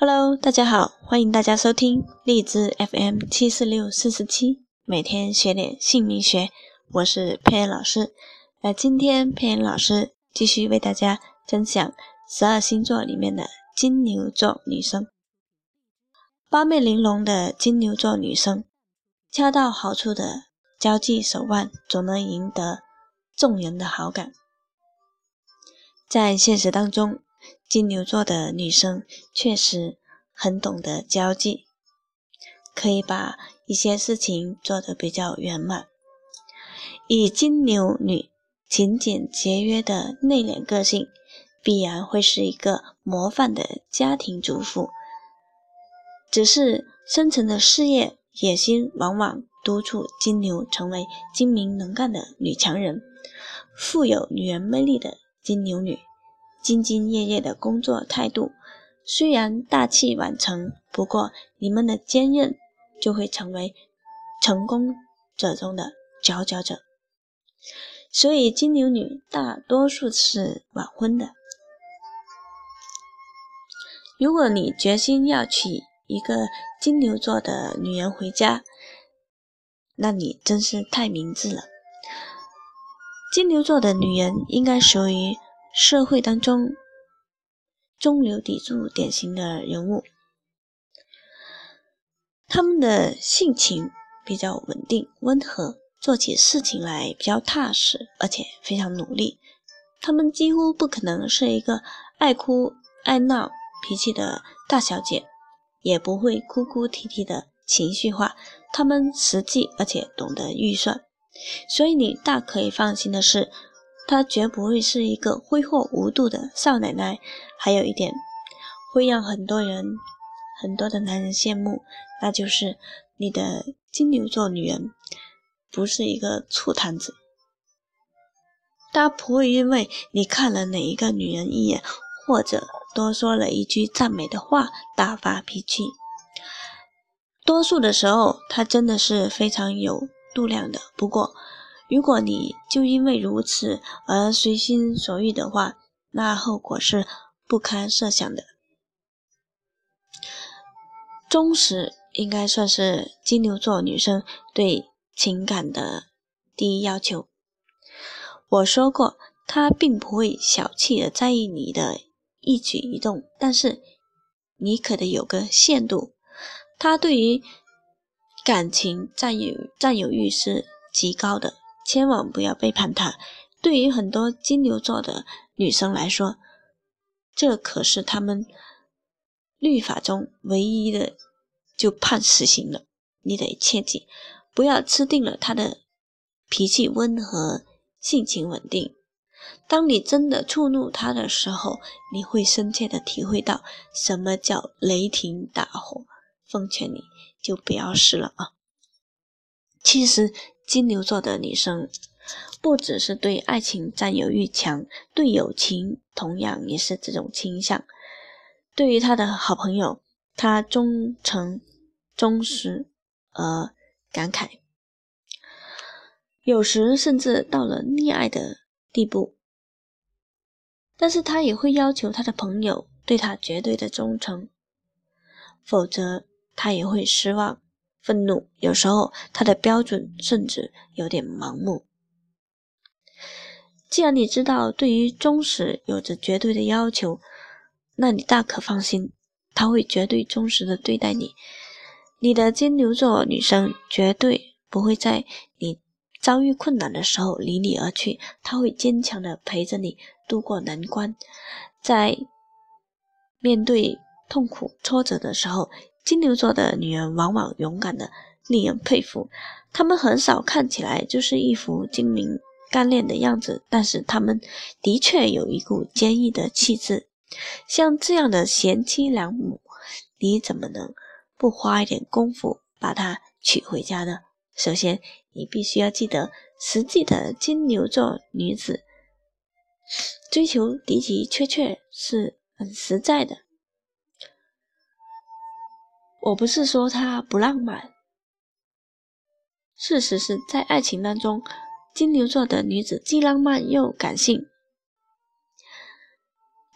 Hello，大家好，欢迎大家收听荔枝 FM 七四六四四七，每天学点姓名学，我是佩恩老师。那今天佩恩老师继续为大家分享十二星座里面的金牛座女生。八面玲珑的金牛座女生，恰到好处的交际手腕，总能赢得众人的好感。在现实当中。金牛座的女生确实很懂得交际，可以把一些事情做得比较圆满。以金牛女勤俭节约的内敛个性，必然会是一个模范的家庭主妇。只是深层的事业野心，往往督促金牛成为精明能干的女强人，富有女人魅力的金牛女。兢兢业业的工作态度，虽然大器晚成，不过你们的坚韧就会成为成功者中的佼佼者。所以金牛女大多数是晚婚的。如果你决心要娶一个金牛座的女人回家，那你真是太明智了。金牛座的女人应该属于。社会当中中流砥柱典型的人物，他们的性情比较稳定温和，做起事情来比较踏实，而且非常努力。他们几乎不可能是一个爱哭爱闹脾气的大小姐，也不会哭哭啼啼的情绪化。他们实际而且懂得预算，所以你大可以放心的是。她绝不会是一个挥霍无度的少奶奶，还有一点会让很多人、很多的男人羡慕，那就是你的金牛座女人不是一个醋坛子。她不会因为你看了哪一个女人一眼，或者多说了一句赞美的话大发脾气。多数的时候，她真的是非常有度量的。不过，如果你就因为如此而随心所欲的话，那后果是不堪设想的。忠实应该算是金牛座女生对情感的第一要求。我说过，她并不会小气的在意你的一举一动，但是你可得有个限度。她对于感情占有占有欲是极高的。千万不要背叛他。对于很多金牛座的女生来说，这可是他们律法中唯一的就判死刑了。你得切记，不要吃定了他的脾气温和、性情稳定。当你真的触怒他的时候，你会深切的体会到什么叫雷霆大火。奉劝你就不要试了啊！其实。金牛座的女生不只是对爱情占有欲强，对友情同样也是这种倾向。对于他的好朋友，他忠诚、忠实而感慨，有时甚至到了溺爱的地步。但是他也会要求他的朋友对他绝对的忠诚，否则他也会失望。愤怒，有时候他的标准甚至有点盲目。既然你知道对于忠实有着绝对的要求，那你大可放心，他会绝对忠实的对待你。你的金牛座女生绝对不会在你遭遇困难的时候离你而去，她会坚强的陪着你度过难关。在面对痛苦挫折的时候。金牛座的女人往往勇敢的令人佩服，她们很少看起来就是一副精明干练的样子，但是她们的确有一股坚毅的气质。像这样的贤妻良母，你怎么能不花一点功夫把她娶回家呢？首先，你必须要记得，实际的金牛座女子追求的的确确是很实在的。我不是说他不浪漫，事实是在爱情当中，金牛座的女子既浪漫又感性。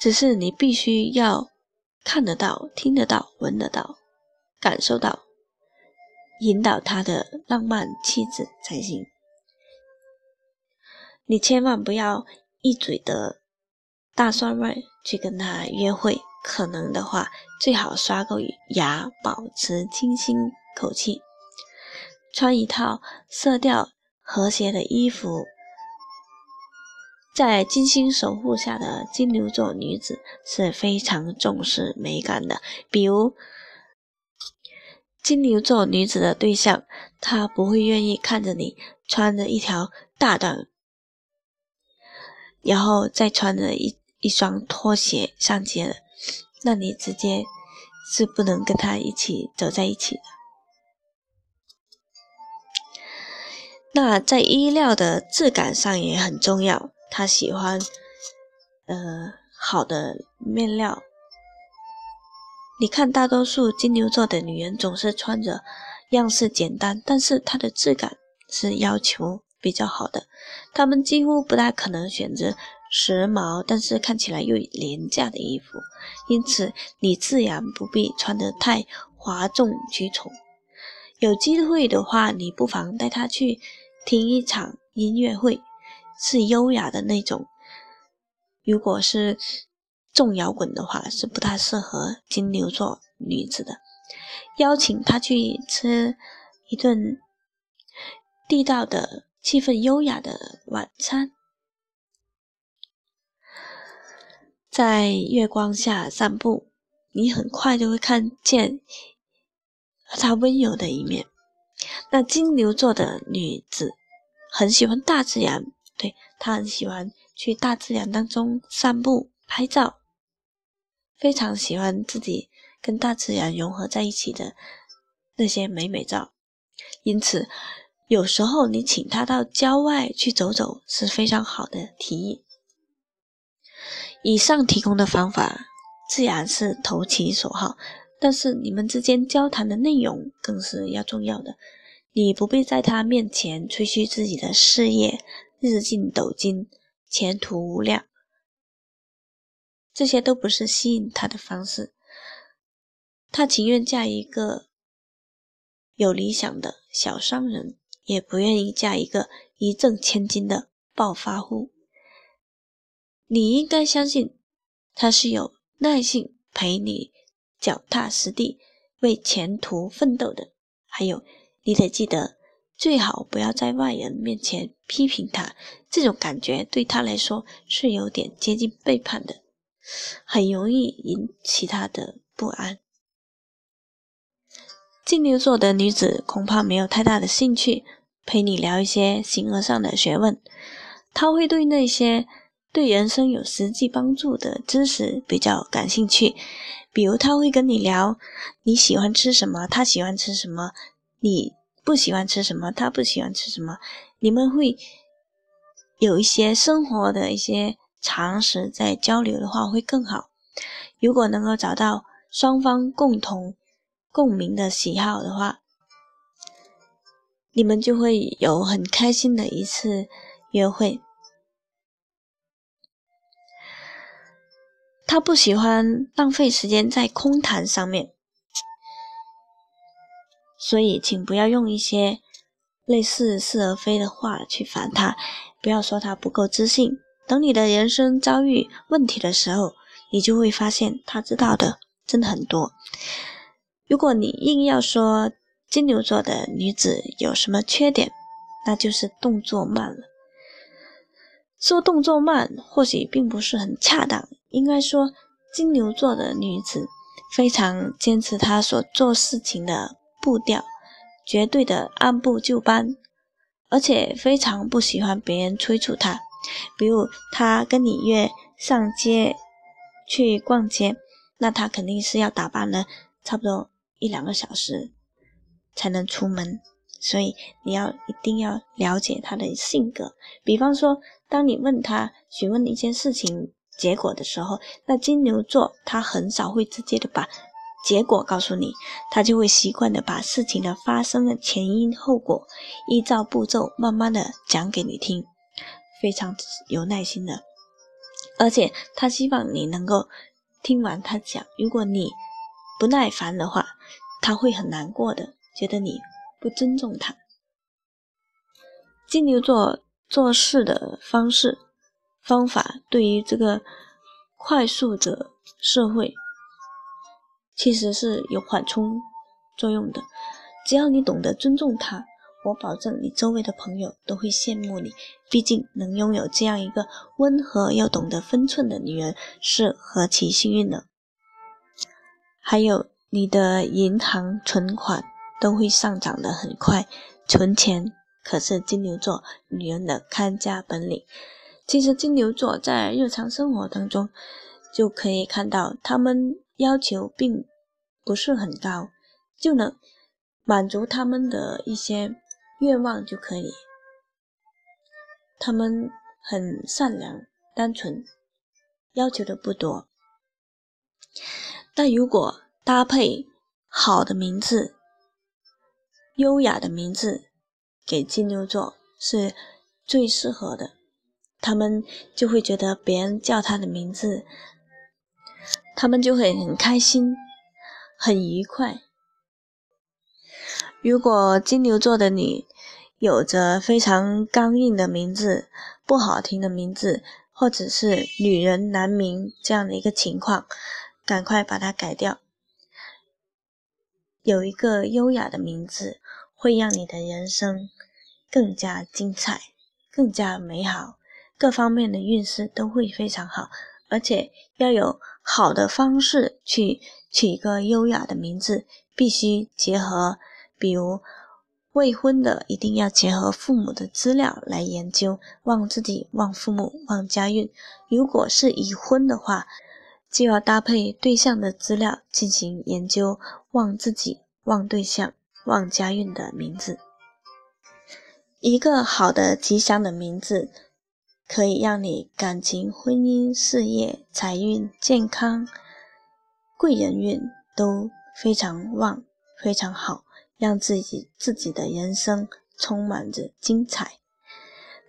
只是你必须要看得到、听得到、闻得到、感受到，引导她的浪漫气质才行。你千万不要一嘴的大蒜味去跟她约会，可能的话，最好刷个牙，保持清新口气，穿一套色调和谐的衣服。在精心守护下的金牛座女子是非常重视美感的，比如金牛座女子的对象，她不会愿意看着你穿着一条大短。然后再穿着一一双拖鞋上街了，那你直接是不能跟他一起走在一起的。那在衣料的质感上也很重要，他喜欢呃好的面料。你看，大多数金牛座的女人总是穿着样式简单，但是它的质感是要求。比较好的，他们几乎不大可能选择时髦但是看起来又廉价的衣服，因此你自然不必穿得太哗众取宠。有机会的话，你不妨带他去听一场音乐会，是优雅的那种。如果是重摇滚的话，是不太适合金牛座女子的。邀请他去吃一顿地道的。气氛优雅的晚餐，在月光下散步，你很快就会看见她温柔的一面。那金牛座的女子很喜欢大自然，对她很喜欢去大自然当中散步、拍照，非常喜欢自己跟大自然融合在一起的那些美美照，因此。有时候你请他到郊外去走走是非常好的提议。以上提供的方法自然是投其所好，但是你们之间交谈的内容更是要重要的。你不必在他面前吹嘘自己的事业日进斗金、前途无量，这些都不是吸引他的方式。他情愿嫁一个有理想的小商人。也不愿意嫁一个一挣千金的暴发户。你应该相信，他是有耐性陪你脚踏实地为前途奋斗的。还有，你得记得，最好不要在外人面前批评他，这种感觉对他来说是有点接近背叛的，很容易引起他的不安。金牛座的女子恐怕没有太大的兴趣陪你聊一些形而上的学问，她会对那些对人生有实际帮助的知识比较感兴趣。比如，他会跟你聊你喜欢吃什么，他喜欢吃什么；你不喜欢吃什么，他不喜欢吃什么。你们会有一些生活的一些常识在交流的话，会更好。如果能够找到双方共同。共鸣的喜好的话，你们就会有很开心的一次约会。他不喜欢浪费时间在空谈上面，所以请不要用一些类似是而非的话去烦他，不要说他不够自信。等你的人生遭遇问题的时候，你就会发现他知道的真的很多。如果你硬要说金牛座的女子有什么缺点，那就是动作慢了。说动作慢或许并不是很恰当，应该说金牛座的女子非常坚持她所做事情的步调，绝对的按部就班，而且非常不喜欢别人催促她。比如她跟你约上街去逛街，那她肯定是要打扮的差不多。一两个小时才能出门，所以你要一定要了解他的性格。比方说，当你问他询问一件事情结果的时候，那金牛座他很少会直接的把结果告诉你，他就会习惯的把事情的发生的前因后果依照步骤慢慢的讲给你听，非常有耐心的，而且他希望你能够听完他讲，如果你不耐烦的话，他会很难过的，觉得你不尊重他。金牛座做事的方式方法，对于这个快速的社会，其实是有缓冲作用的。只要你懂得尊重他，我保证你周围的朋友都会羡慕你。毕竟能拥有这样一个温和又懂得分寸的女人，是何其幸运呢？还有你的银行存款都会上涨得很快，存钱可是金牛座女人的看家本领。其实金牛座在日常生活当中就可以看到，他们要求并不是很高，就能。满足他们的一些愿望就可以。他们很善良、单纯，要求的不多。但如果搭配好的名字、优雅的名字，给金牛座是最适合的。他们就会觉得别人叫他的名字，他们就会很开心、很愉快。如果金牛座的你有着非常刚硬的名字、不好听的名字，或者是女人难名这样的一个情况，赶快把它改掉。有一个优雅的名字，会让你的人生更加精彩、更加美好，各方面的运势都会非常好。而且要有好的方式去取一个优雅的名字，必须结合。比如未婚的一定要结合父母的资料来研究，旺自己、旺父母、旺家运；如果是已婚的话，就要搭配对象的资料进行研究，旺自己、旺对象、旺家运的名字。一个好的吉祥的名字，可以让你感情、婚姻、事业、财运、健康、贵人运都非常旺，非常好。让自己自己的人生充满着精彩。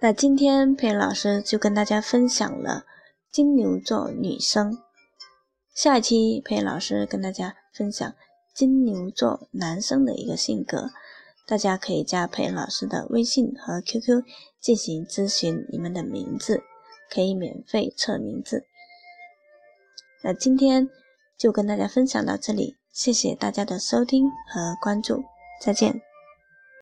那今天佩老师就跟大家分享了金牛座女生，下一期佩老师跟大家分享金牛座男生的一个性格。大家可以加佩老师的微信和 QQ 进行咨询，你们的名字可以免费测名字。那今天就跟大家分享到这里，谢谢大家的收听和关注。再见。